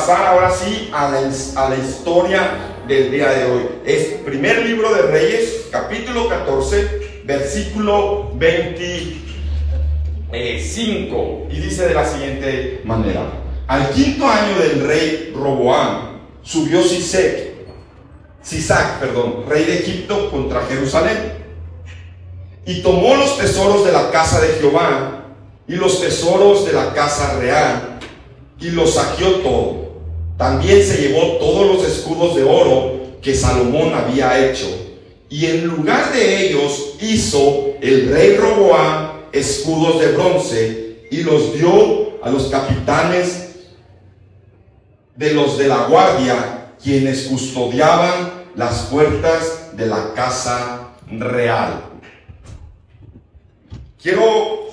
pasar ahora sí a la, historia del día de hoy. Es primer libro de Reyes, capítulo 14, versículo 25. Y dice de la siguiente manera. Al quinto año del rey Roboam, subió Sisac, Sisac, perdón, rey de Egipto contra Jerusalén. Y tomó los tesoros de la casa de Jehová y los tesoros de la casa real y los saqueó todo. También se llevó todos los escudos de oro que Salomón había hecho. Y en lugar de ellos hizo el rey Roboam escudos de bronce y los dio a los capitanes de los de la guardia, quienes custodiaban las puertas de la casa real. Quiero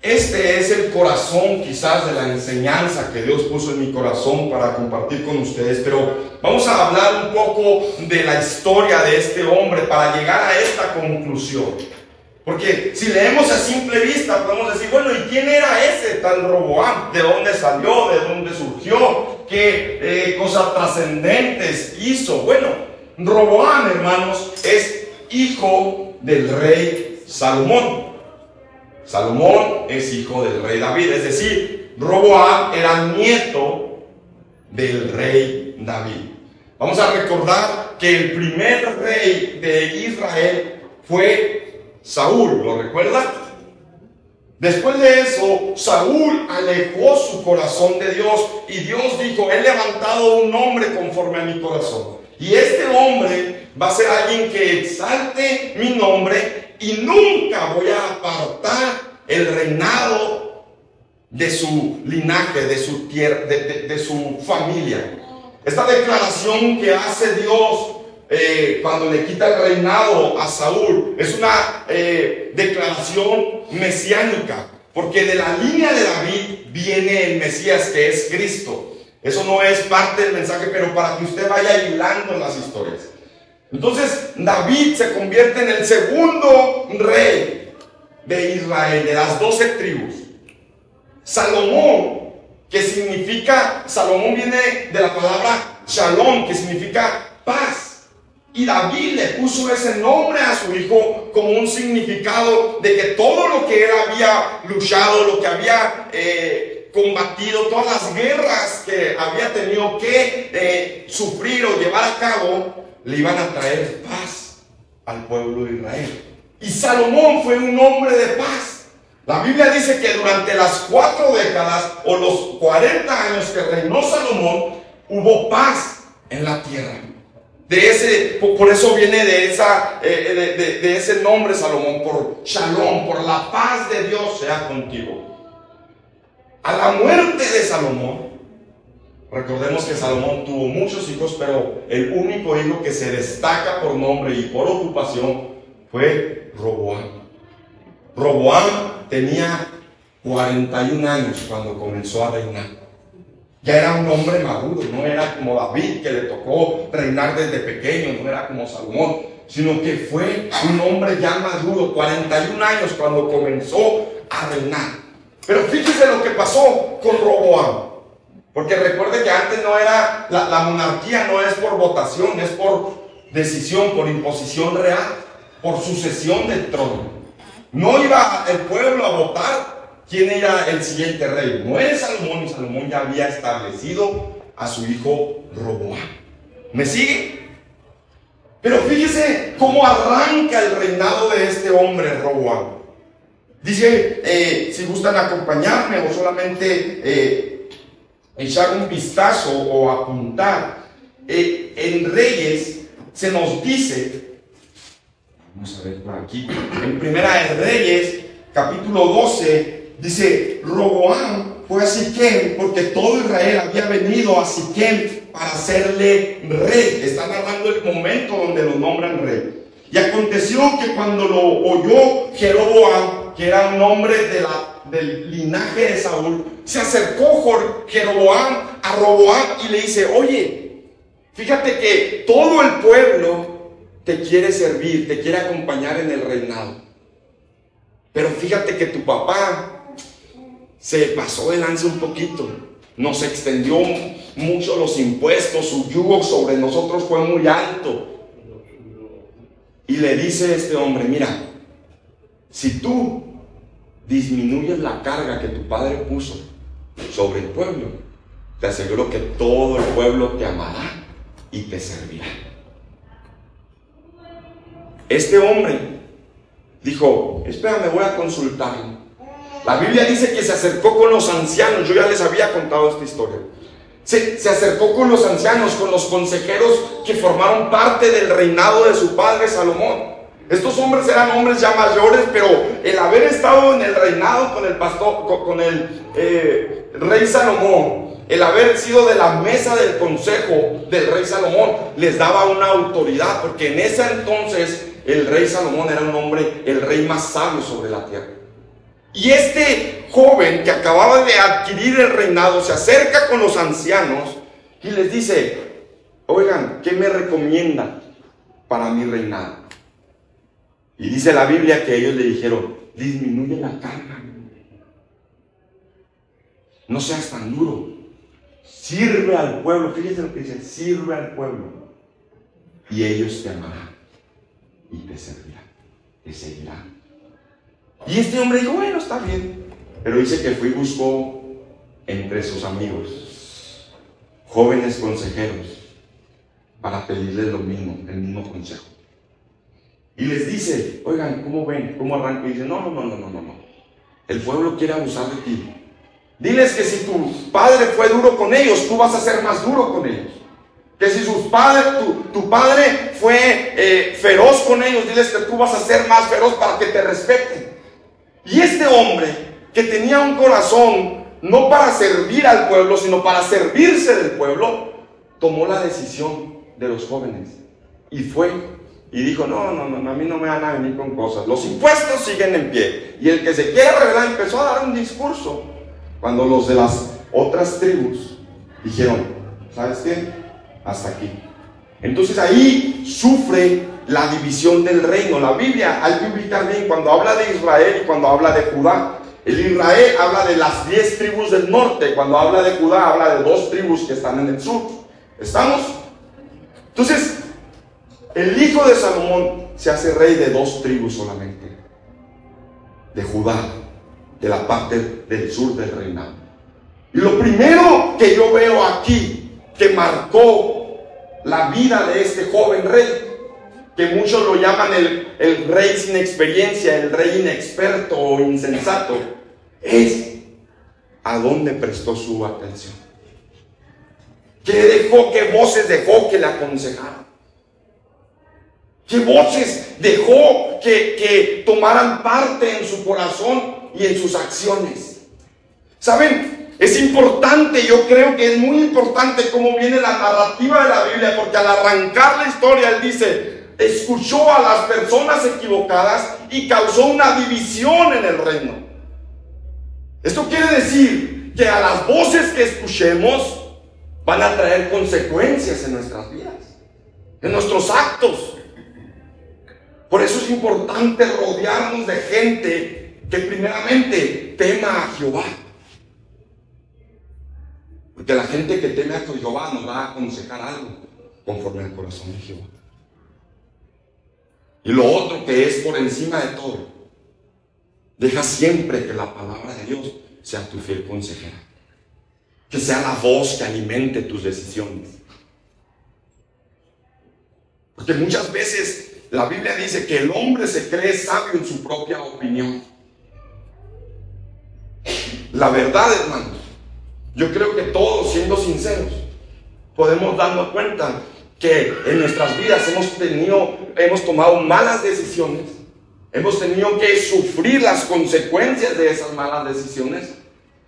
este es el corazón quizás de la enseñanza que Dios puso en mi corazón para compartir con ustedes, pero vamos a hablar un poco de la historia de este hombre para llegar a esta conclusión. Porque si leemos a simple vista podemos decir, bueno, ¿y quién era ese tal Roboam? ¿De dónde salió? ¿De dónde surgió? ¿Qué eh, cosas trascendentes hizo? Bueno, Roboam, hermanos, es hijo del rey Salomón. Salomón es hijo del rey David, es decir, Roboam era nieto del rey David. Vamos a recordar que el primer rey de Israel fue Saúl, ¿lo recuerda? Después de eso, Saúl alejó su corazón de Dios y Dios dijo, he levantado un hombre conforme a mi corazón. Y este hombre va a ser alguien que exalte mi nombre y nunca voy a apartar el reinado de su linaje, de su tierra, de, su familia. Esta declaración que hace Dios eh, cuando le quita el reinado a Saúl es una eh, declaración mesiánica, porque de la línea de David viene el Mesías que es Cristo. Eso no es parte del mensaje, pero para que usted vaya hilando las historias. Entonces David se convierte en el segundo rey de Israel, de las doce tribus. Salomón, que significa, Salomón viene de la palabra shalom, que significa paz. Y David le puso ese nombre a su hijo como un significado de que todo lo que él había luchado, lo que había eh, combatido, todas las guerras que había tenido que eh, sufrir o llevar a cabo, le iban a traer paz al pueblo de Israel. Y Salomón fue un hombre de paz. La Biblia dice que durante las cuatro décadas o los 40 años que reinó Salomón, hubo paz en la tierra. De ese, por eso viene de, esa, eh, de, de ese nombre Salomón, por Shalom, por la paz de Dios sea contigo. A la muerte de Salomón, Recordemos que Salomón tuvo muchos hijos, pero el único hijo que se destaca por nombre y por ocupación fue Roboam. Roboam tenía 41 años cuando comenzó a reinar. Ya era un hombre maduro, no era como David que le tocó reinar desde pequeño, no era como Salomón, sino que fue un hombre ya maduro, 41 años cuando comenzó a reinar. Pero fíjese lo que pasó con Roboam. Porque recuerde que antes no era, la, monarquía no es por votación, es por decisión, por imposición real, por sucesión del trono. No iba el pueblo a votar quién era el siguiente rey. No era Salomón y Salomón ya había establecido a su hijo Roboam. ¿Me sigue? Pero fíjese cómo arranca el reinado de este hombre, Roboam. Dice, eh, si gustan acompañarme o solamente eh, echar un vistazo o apuntar. Eh, en Reyes se nos dice, vamos a ver por aquí, en Primera de Reyes, capítulo 12, dice, Roboam fue a Siquem porque todo Israel había venido a Siquem para hacerle rey. Está narrando el momento donde lo nombran rey. Y aconteció que cuando lo oyó Jeroboam, que era un hombre del linaje de Saúl, se acercó Jeroboam a Roboam y le dice, oye, fíjate que todo el pueblo te quiere servir, te quiere acompañar en el reinado. Pero fíjate que tu papá se pasó de lance un poquito. Nos extendió mucho los impuestos, su yugo sobre nosotros fue muy alto. Y le dice este hombre, mira, si tú disminuyes la carga que tu padre puso sobre el pueblo, te aseguro que todo el pueblo te amará y te servirá. Este hombre dijo, espérame, voy a consultarlo. La Biblia dice que se acercó con los ancianos, yo ya les había contado esta historia. Se, se, acercó con los ancianos, con los consejeros que formaron parte del reinado de su padre Salomón. Estos hombres eran hombres ya mayores, pero el haber estado en el reinado con el pastor, con, el eh, rey Salomón, el haber sido de la mesa del consejo del rey Salomón, les daba una autoridad, porque en ese entonces el rey Salomón era un hombre, el rey más sabio sobre la tierra. Y este joven que acababa de adquirir el reinado se acerca con los ancianos y les dice, oigan, ¿qué me recomienda para mi reinado? Y dice la Biblia que ellos le dijeron, disminuye la carga. No seas tan duro. Sirve al pueblo. Fíjense lo que dice, sirve al pueblo. Y ellos te amarán y te servirán, te seguirán. Y este hombre dijo, bueno, está bien. Pero dice que fue y buscó entre sus amigos, jóvenes consejeros, para pedirles lo mismo, el mismo consejo. Y les dice, oigan, ¿cómo ven? ¿Cómo arranca? Y dice, no, no, no, no, no, no. El pueblo quiere abusar de ti. Diles que si tu padre fue duro con ellos, tú vas a ser más duro con ellos. Que si sus padres, tu, padre fue eh, feroz con ellos, diles que tú vas a ser más feroz para que te respeten. Y este hombre que tenía un corazón no para servir al pueblo, sino para servirse del pueblo, tomó la decisión de los jóvenes y fue y dijo, no, no, no, a mí no me van a venir con cosas. Los impuestos siguen en pie. Y el que se quiere revelar empezó a dar un discurso. Cuando los de las otras tribus dijeron, ¿sabes qué? Hasta aquí. Entonces ahí sufre la división del reino. La Biblia hay que ubicar bien cuando habla de Israel y cuando habla de Judá. El Israel habla de las diez tribus del norte. Cuando habla de Judá habla de dos tribus que están en el sur. ¿Estamos? Entonces, el hijo de Salomón se hace rey de dos tribus solamente. De Judá, de la parte del sur del reinado. Y lo primero que yo veo aquí que marcó la vida de este joven rey, que muchos lo llaman el, el rey sin experiencia, el rey inexperto o insensato, es a dónde prestó su atención. ¿Qué dejó? ¿Qué voces dejó que le aconsejaron? ¿Qué voces dejó que, que tomaran parte en su corazón y en sus acciones? ¿Saben? Es importante, yo creo que es muy importante cómo viene la narrativa de la Biblia, porque al arrancar la historia, él dice, escuchó a las personas equivocadas y causó una división en el reino. Esto quiere decir que a las voces que escuchemos van a traer consecuencias en nuestras vidas, en nuestros actos. Por eso es importante rodearnos de gente que primeramente tema a Jehová. Porque la gente que teme a Jehová nos va a aconsejar algo conforme al corazón de Jehová. Y lo otro que es por encima de todo, deja siempre que la palabra de Dios sea tu fiel consejera. Que sea la voz que alimente tus decisiones. Porque muchas veces la Biblia dice que el hombre se cree sabio en su propia opinión. La verdad, hermanos, yo creo que todos, siendo sinceros, podemos darnos cuenta que en nuestras vidas hemos tenido, hemos tomado malas decisiones, hemos tenido que sufrir las consecuencias de esas malas decisiones,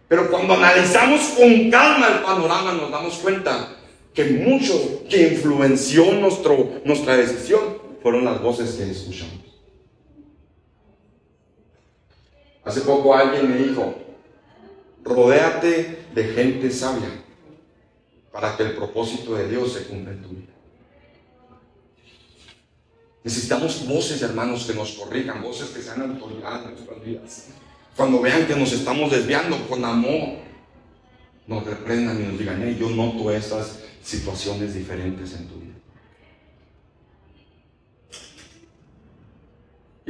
pero cuando analizamos con calma el panorama nos damos cuenta que mucho que influenció nuestro, nuestra decisión fueron las voces que escuchamos. Hace poco alguien me dijo, rodéate de gente sabia para que el propósito de Dios se cumpla en tu vida. Necesitamos voces, hermanos, que nos corrijan, voces que sean autoridad en nuestras vidas. Cuando vean que nos estamos desviando con amor, nos reprendan y nos digan, hey, yo noto esas situaciones diferentes en tu vida.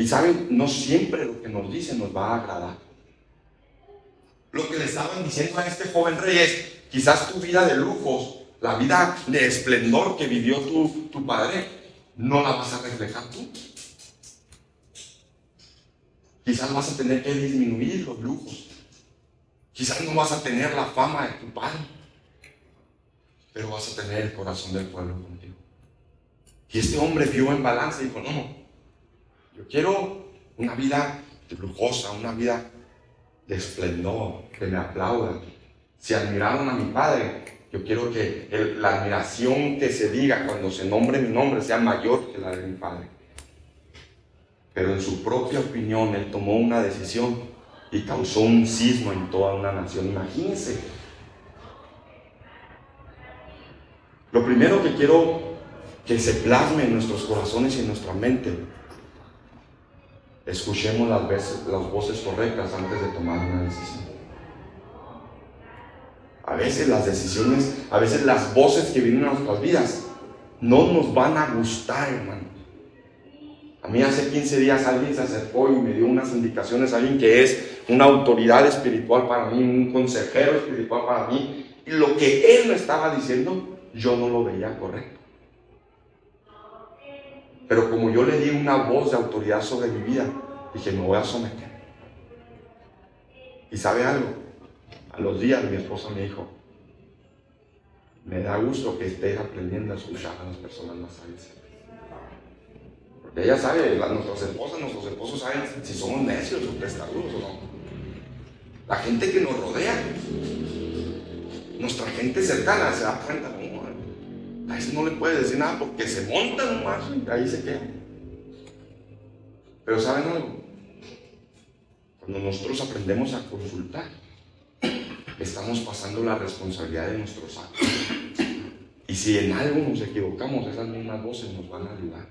Y saben, no siempre lo que nos dicen nos va a agradar. Lo que le estaban diciendo a este joven rey es, quizás tu vida de lujos, la vida de esplendor que vivió tu, padre, no la vas a reflejar tú. Quizás vas a tener que disminuir los lujos. Quizás no vas a tener la fama de tu padre. Pero vas a tener el corazón del pueblo contigo. Y este hombre vio en balance y dijo, no, yo quiero una vida lujosa, una vida de esplendor, que me aplaudan. Si admiraron a mi padre, yo quiero que la admiración que se diga cuando se nombre mi nombre sea mayor que la de mi padre. Pero en su propia opinión, él tomó una decisión y causó un sismo en toda una nación. Imagínense. Lo primero que quiero que se plasme en nuestros corazones y en nuestra mente escuchemos las, veces, las voces correctas antes de tomar una decisión. A veces las decisiones, a veces las voces que vienen a nuestras vidas no nos van a gustar, hermano. A mí hace 15 días alguien se acercó y me dio unas indicaciones, alguien que es una autoridad espiritual para mí, un consejero espiritual para mí, y lo que él me estaba diciendo, yo no lo veía correcto. Pero como yo le di una voz de autoridad sobre mi vida, dije, me voy a someter. ¿Y sabe algo? A los días mi esposa me dijo, me da gusto que estés aprendiendo a escuchar a las personas más sabias. Porque ella sabe, nuestras esposas, nuestros esposos saben si somos necios o testarudos o no. La gente que nos rodea, nuestra gente cercana se da cuenta, a ese no le puede decir nada porque se monta nomás y ahí se queda. Pero ¿saben algo? Cuando nosotros aprendemos a consultar, estamos pasando la responsabilidad de nuestros actos. Y si en algo nos equivocamos, esas mismas voces nos van a ayudar.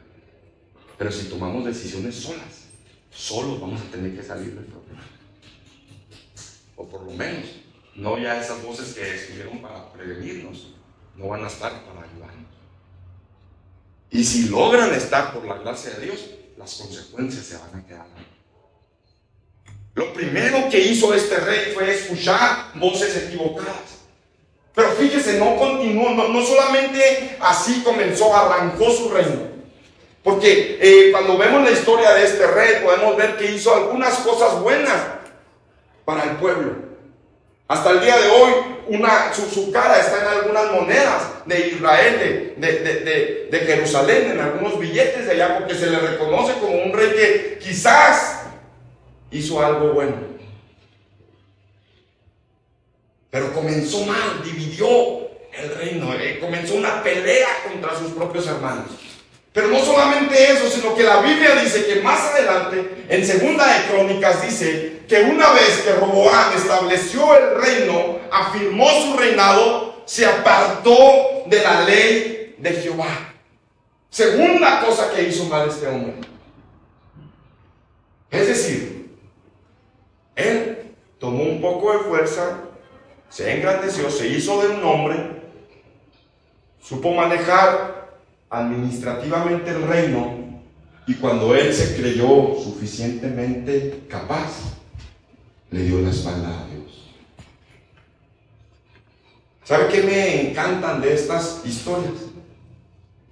Pero si tomamos decisiones solas, solos vamos a tener que salir del problema. O por lo menos, no ya esas voces que estuvieron para prevenirnos, no van a estar para ayudarnos. Y si logran estar por la gracia de Dios, las consecuencias se van a quedar. Lo primero que hizo este rey fue escuchar voces equivocadas. Pero fíjese, no continuó, no, solamente así comenzó, arrancó su reino. Porque eh, cuando vemos la historia de este rey, podemos ver que hizo algunas cosas buenas para el pueblo. Hasta el día de hoy, su, cara está en algunas monedas de Israel, de, de, Jerusalén, en algunos billetes de allá, porque se le reconoce como un rey que quizás hizo algo bueno. Pero comenzó mal, dividió el reino, eh, comenzó una pelea contra sus propios hermanos. Pero no solamente eso, sino que la Biblia dice que más adelante, en Segunda de Crónicas, dice que una vez que Roboán estableció el reino, afirmó su reinado, se apartó de la ley de Jehová. Segunda cosa que hizo mal este hombre. Es decir, él tomó un poco de fuerza, se engrandeció, se hizo de un hombre, supo manejar administrativamente el reino y cuando él se creyó suficientemente capaz, le dio la espalda a Dios. ¿Sabe qué me encantan de estas historias?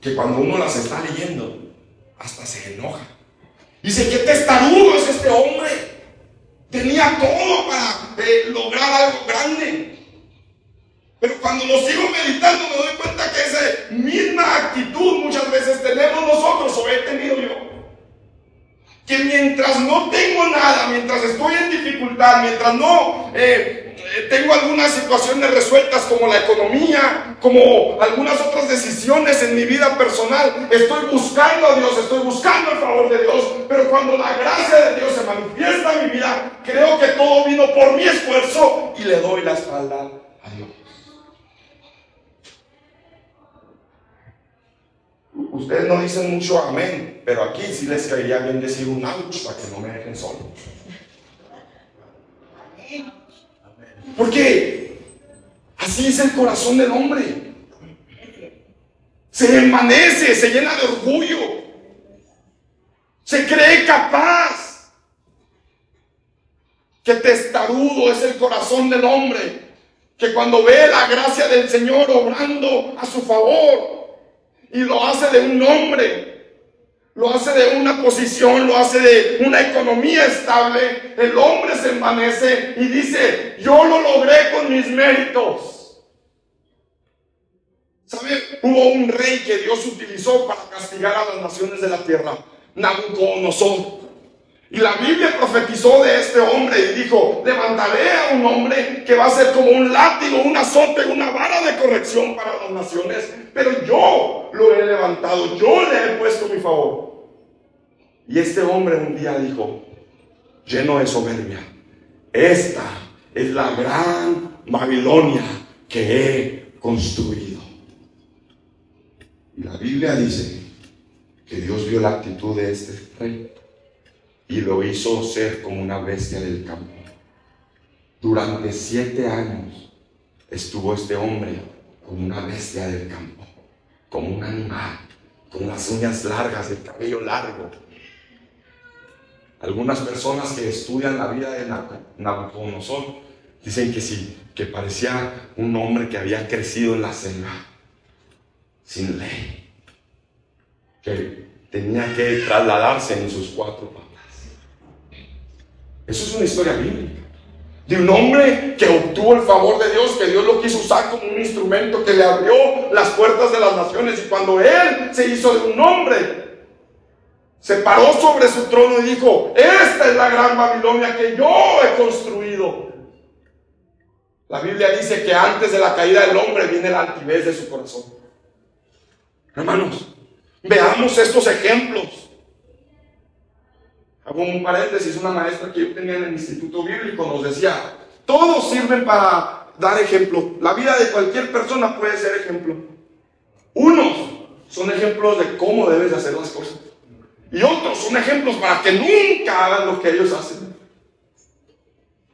Que cuando uno las está leyendo, hasta se enoja. Dice, ¿qué testarudo es este hombre? Tenía todo para eh, lograr algo grande. Pero cuando lo sigo meditando me doy cuenta que esa misma actitud muchas veces tenemos nosotros o he tenido yo. Que mientras no tengo nada, mientras estoy en dificultad, mientras no eh, eh, tengo algunas situaciones resueltas como la economía, como algunas otras decisiones en mi vida personal, estoy buscando a Dios, estoy buscando el favor de Dios, pero cuando la gracia de Dios se manifiesta en mi vida, creo que todo vino por mi esfuerzo y le doy la espalda Ustedes no dicen mucho amén, pero aquí sí les caería bien decir un ouch para que no me dejen solo. Porque así es el corazón del hombre. Se envanece, se llena de orgullo. Se cree capaz. Que testarudo es el corazón del hombre. Que cuando ve la gracia del Señor obrando a su favor y lo hace de un hombre, lo hace de una posición, lo hace de una economía estable, el hombre se envanece y dice, yo lo logré con mis méritos. ¿Sabe? Hubo un rey que Dios utilizó para castigar a las naciones de la tierra, Nabucodonosor. Y la Biblia profetizó de este hombre y dijo, levantaré a un hombre que va a ser como un látigo, un azote, una vara de corrección para las naciones, pero yo lo he levantado, yo le he puesto mi favor. Y este hombre un día dijo, lleno de soberbia, esta es la gran Babilonia que he construido. Y la Biblia dice que Dios vio la actitud de este rey y lo hizo ser como una bestia del campo. Durante siete años estuvo este hombre como una bestia del campo, como un animal, con las uñas largas, el cabello largo. Algunas personas que estudian la vida de Nabucodonosor dicen que sí, que parecía un hombre que había crecido en la selva, sin ley, que tenía que trasladarse en sus cuatro patas. Eso es una historia bíblica. De un hombre que obtuvo el favor de Dios, que Dios lo quiso usar como un instrumento que le abrió las puertas de las naciones. Y cuando él se hizo de un hombre, se paró sobre su trono y dijo, esta es la gran Babilonia que yo he construido. La Biblia dice que antes de la caída del hombre viene la altivez de su corazón. Hermanos, veamos estos ejemplos. Hago un paréntesis, una maestra que yo tenía en el Instituto Bíblico nos decía, todos sirven para dar ejemplo. La vida de cualquier persona puede ser ejemplo. Unos son ejemplos de cómo debes hacer las cosas. Y otros son ejemplos para que nunca hagan lo que ellos hacen.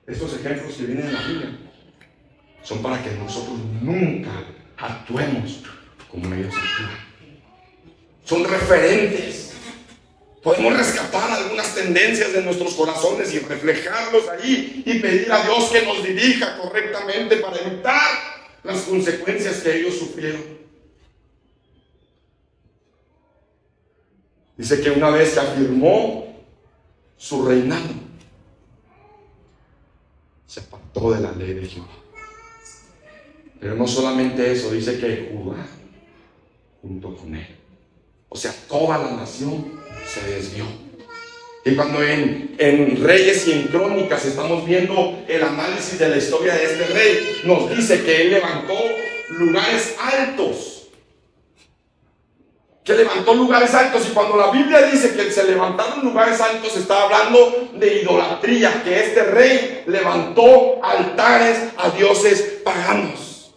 Estos ejemplos que vienen en la Biblia son para que nosotros nunca actuemos como ellos actúan. Son referentes Podemos rescatar algunas tendencias de nuestros corazones y reflejarlos ahí y pedir a Dios que nos dirija correctamente para evitar las consecuencias que ellos sufrieron. Dice que una vez que afirmó su reinado, se apartó de la ley de Jehová. Pero no solamente eso, dice que Judá junto con él. O sea, toda la nación se desvió. Y cuando en, en, Reyes y en Crónicas estamos viendo el análisis de la historia de este rey, nos dice que él levantó lugares altos. Que levantó lugares altos. Y cuando la Biblia dice que se levantaron lugares altos, está hablando de idolatría. Que este rey levantó altares a dioses paganos.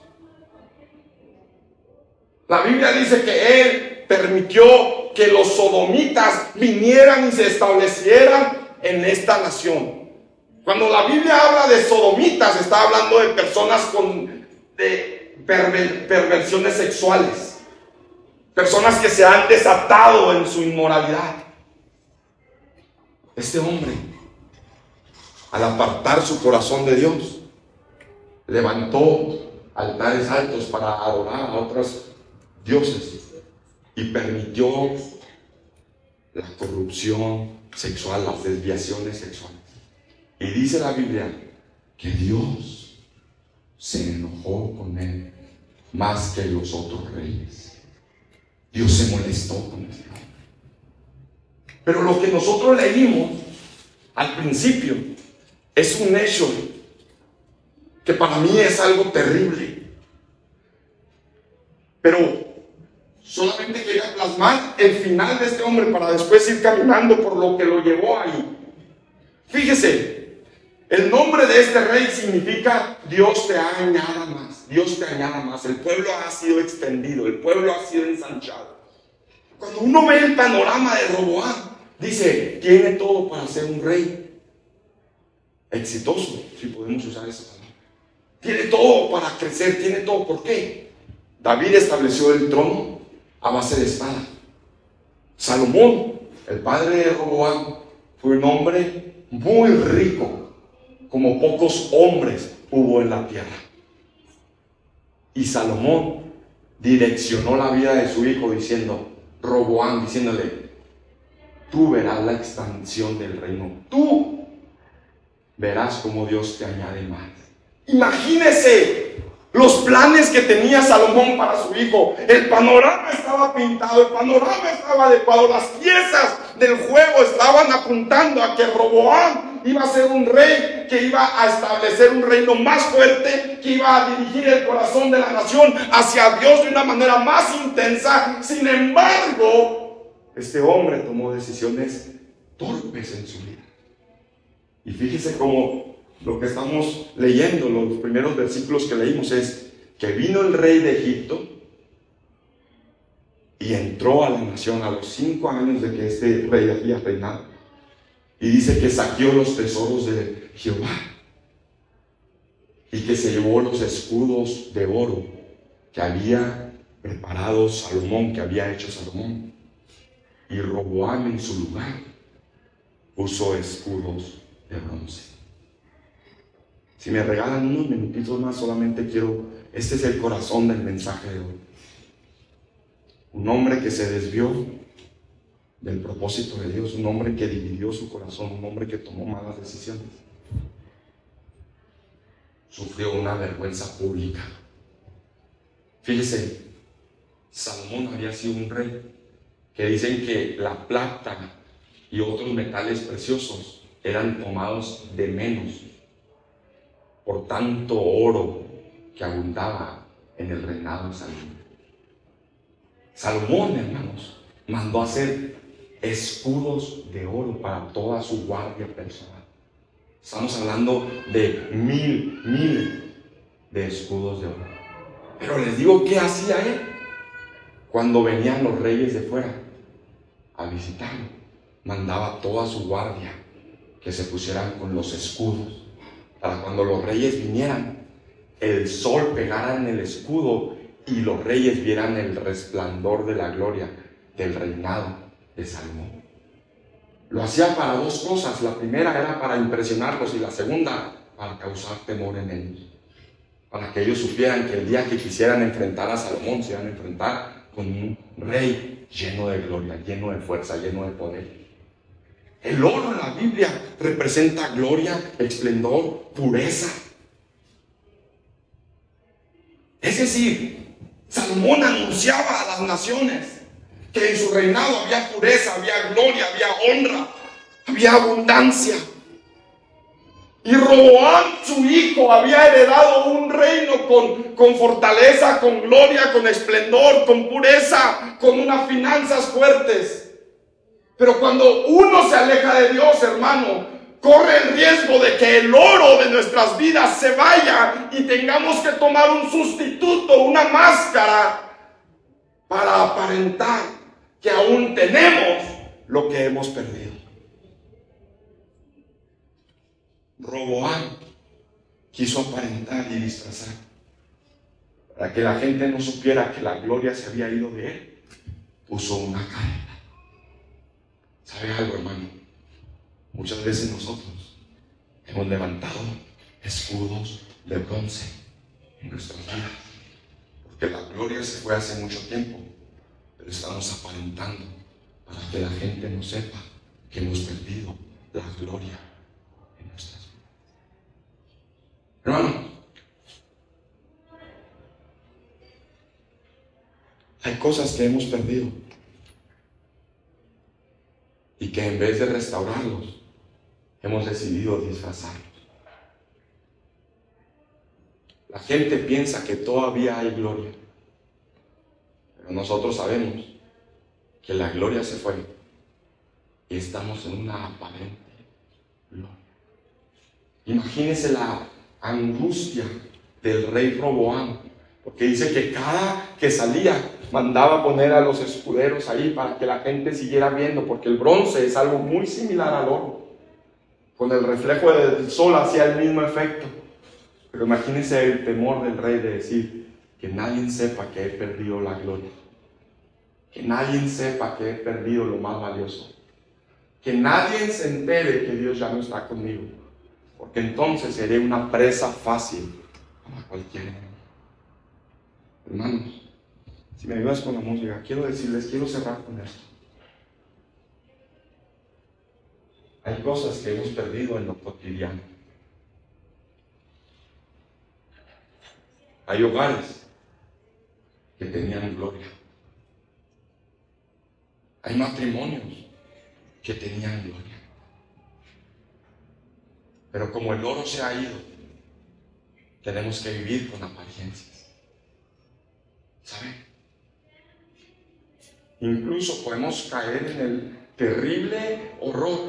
La Biblia dice que él permitió que los sodomitas vinieran y se establecieran en esta nación. Cuando la Biblia habla de sodomitas, está hablando de personas con perversiones sexuales, personas que se han desatado en su inmoralidad. Este hombre, al apartar su corazón de Dios, levantó altares altos para adorar a otros dioses y permitió la corrupción sexual, las desviaciones sexuales. Y dice la Biblia que Dios se enojó con él más que los otros reyes. Dios se molestó con este hombre. Pero lo que nosotros leímos al principio es un hecho que para mí es algo terrible. Pero Solamente quería plasmar el final de este hombre para después ir caminando por lo que lo llevó ahí. Fíjese, el nombre de este rey significa Dios te añada más, Dios te añada más. El pueblo ha sido extendido, el pueblo ha sido ensanchado. Cuando uno ve el panorama de Roboán, dice, tiene todo para ser un rey. exitoso, si podemos usar esa palabra. Tiene todo para crecer, tiene todo. ¿Por qué? David estableció el trono a base de espada. Salomón, el padre de Roboam, fue un hombre muy rico, como pocos hombres hubo en la tierra. Y Salomón direccionó la vida de su hijo diciendo, Roboam, diciéndole, tú verás la expansión del reino. Tú verás cómo Dios te añade más. Imagínese los planes que tenía Salomón para su hijo. El panorama estaba pintado, el panorama estaba adecuado, las piezas del juego estaban apuntando a que Roboam iba a ser un rey que iba a establecer un reino más fuerte, que iba a dirigir el corazón de la nación hacia Dios de una manera más intensa. Sin embargo, este hombre tomó decisiones torpes en su vida. Y fíjese cómo lo que estamos leyendo, los primeros versículos que leímos es que vino el rey de Egipto y entró a la nación a los cinco años de que este rey había reinado. Y dice que saqueó los tesoros de Jehová y que se llevó los escudos de oro que había preparado Salomón, que había hecho Salomón. Y Roboam en su lugar puso escudos de bronce. Si me regalan unos minutitos más, solamente quiero, este es el corazón del mensaje de hoy. Un hombre que se desvió del propósito de Dios, un hombre que dividió su corazón, un hombre que tomó malas decisiones. Sufrió una vergüenza pública. Fíjese, Salomón había sido un rey que dicen que la plata y otros metales preciosos eran tomados de menos por tanto oro que abundaba en el reinado de Salomón. Salomón, hermanos, mandó hacer escudos de oro para toda su guardia personal. Estamos hablando de mil, mil de escudos de oro. Pero les digo, ¿qué hacía él? Cuando venían los reyes de fuera a visitarlo, mandaba toda su guardia que se pusieran con los escudos para cuando los reyes vinieran, el sol pegara en el escudo y los reyes vieran el resplandor de la gloria del reinado de Salomón. Lo hacía para dos cosas. La primera era para impresionarlos y la segunda para causar temor en ellos. Para que ellos supieran que el día que quisieran enfrentar a Salomón se iban a enfrentar con un rey lleno de gloria, lleno de fuerza, lleno de poder. El oro en la Biblia representa gloria, esplendor, pureza. Es decir, Salomón anunciaba a las naciones que en su reinado había pureza, había gloria, había honra, había abundancia. Y Roboam, su hijo, había heredado un reino con, con fortaleza, con gloria, con esplendor, con pureza, con unas finanzas fuertes. Pero cuando uno se aleja de Dios, hermano, corre el riesgo de que el oro de nuestras vidas se vaya y tengamos que tomar un sustituto, una máscara, para aparentar que aún tenemos lo que hemos perdido. Roboán quiso aparentar y disfrazar para que la gente no supiera que la gloria se había ido de él. Puso una cara ¿Sabe algo, hermano? Muchas veces nosotros hemos levantado escudos de bronce en nuestras vidas. Porque la gloria se fue hace mucho tiempo, pero estamos aparentando para que la gente no sepa que hemos perdido la gloria en nuestras vidas. Hermano, hay cosas que hemos perdido y que en vez de restaurarlos, hemos decidido disfrazarlos. La gente piensa que todavía hay gloria, pero nosotros sabemos que la gloria se fue y estamos en una aparente gloria. Imagínese la angustia del rey Roboam, porque dice que cada que salía mandaba poner a los escuderos ahí para que la gente siguiera viendo, porque el bronce es algo muy similar al oro. con el reflejo del sol hacía el mismo efecto. Pero imagínense el temor del rey de decir que nadie sepa que he perdido la gloria. Que nadie sepa que he perdido lo más valioso. Que nadie se entere que Dios ya no está conmigo. Porque entonces seré una presa fácil para cualquiera. Hermanos, si me ayudas con la música, quiero decirles, quiero cerrar con esto. Hay cosas que hemos perdido en lo cotidiano. Hay hogares que tenían gloria. Hay matrimonios que tenían gloria. Pero como el oro se ha ido, tenemos que vivir con apariencias. ¿Saben? Incluso podemos caer en el terrible horror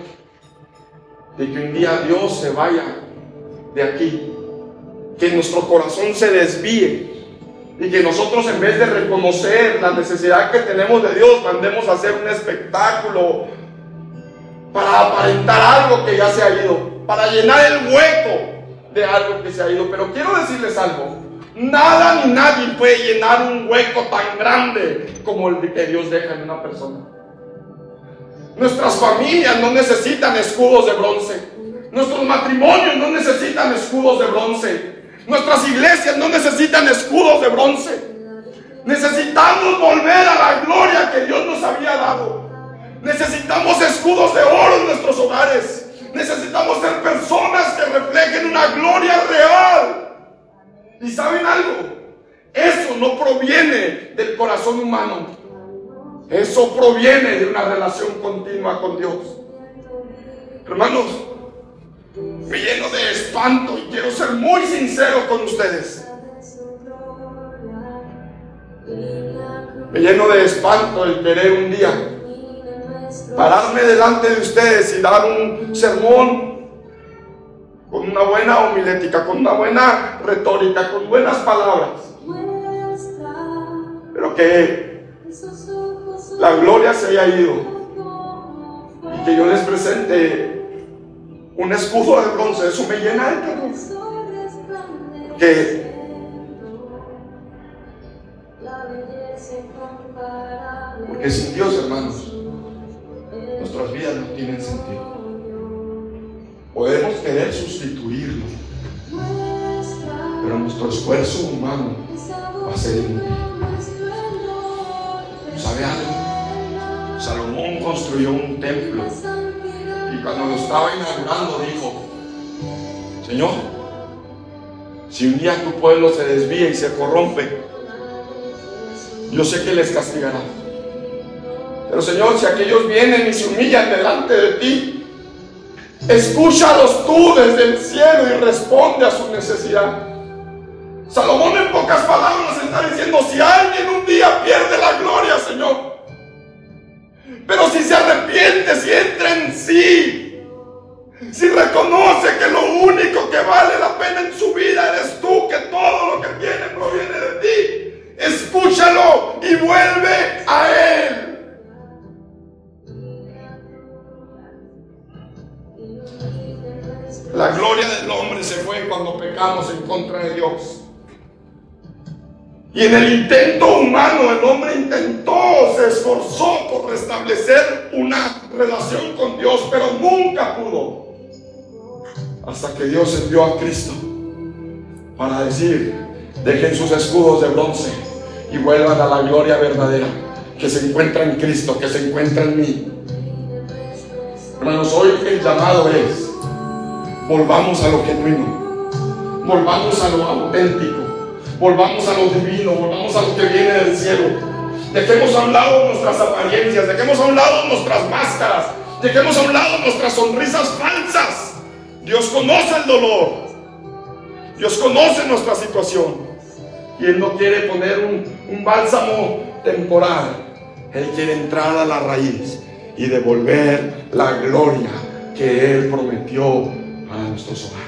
de que un día Dios se vaya de aquí, que nuestro corazón se desvíe y que nosotros en vez de reconocer la necesidad que tenemos de Dios, mandemos a hacer un espectáculo para aparentar algo que ya se ha ido, para llenar el hueco de algo que se ha ido. Pero quiero decirles algo, nada ni nadie puede llenar un hueco tan grande como el que Dios deja en una persona. Nuestras familias no necesitan escudos de bronce. Nuestros matrimonios no necesitan escudos de bronce. Nuestras iglesias no necesitan escudos de bronce. Necesitamos volver a la gloria que Dios nos había dado. Necesitamos escudos de oro en nuestros hogares. Necesitamos ser personas que reflejen una gloria real. ¿Y saben algo? Eso no proviene del corazón humano. Eso proviene de una relación continua con Dios. Hermanos, me lleno de espanto y quiero ser muy sincero con ustedes. Me lleno de espanto el querer un día pararme delante de ustedes y dar un sermón con una buena homilética, con una buena retórica, con buenas palabras. Pero que la gloria se haya ido y que yo les presente un escudo de bronce, eso me llena de terror. Que porque sin Dios, hermanos, nuestras vidas no tienen sentido. Podemos querer sustituirlo, pero nuestro esfuerzo humano va a ser inútil. ¿Sabe algo? Salomón construyó un templo y cuando lo estaba inaugurando dijo, Señor, si un día tu pueblo se desvía y se corrompe, yo sé que les castigará. Pero Señor, si aquellos vienen y se humillan delante de ti, escúchalos tú desde el cielo y responde a su necesidad. Salomón en pocas palabras está diciendo, si alguien un día pierde la gloria, Señor, pero si se arrepiente, si entra en sí, si reconoce que lo único que vale la pena en su vida eres tú, que todo lo que tiene proviene de ti, escúchalo y vuelve a Él. La gloria del hombre se fue cuando pecamos en contra de Dios. Y en el intento humano el hombre intentó, se esforzó por restablecer una relación con Dios, pero nunca pudo. Hasta que Dios envió a Cristo para decir, dejen sus escudos de bronce y vuelvan a la gloria verdadera que se encuentra en Cristo, que se encuentra en mí. Hermanos, hoy el llamado es, volvamos a lo genuino, volvamos a lo auténtico. Volvamos a lo divino, volvamos a lo que viene del cielo. Dejemos a un lado nuestras apariencias, dejemos a un lado nuestras máscaras, dejemos a un lado nuestras sonrisas falsas. Dios conoce el dolor, Dios conoce nuestra situación. Y Él no quiere poner un, un bálsamo temporal, Él quiere entrar a la raíz y devolver la gloria que Él prometió para nuestros hogares.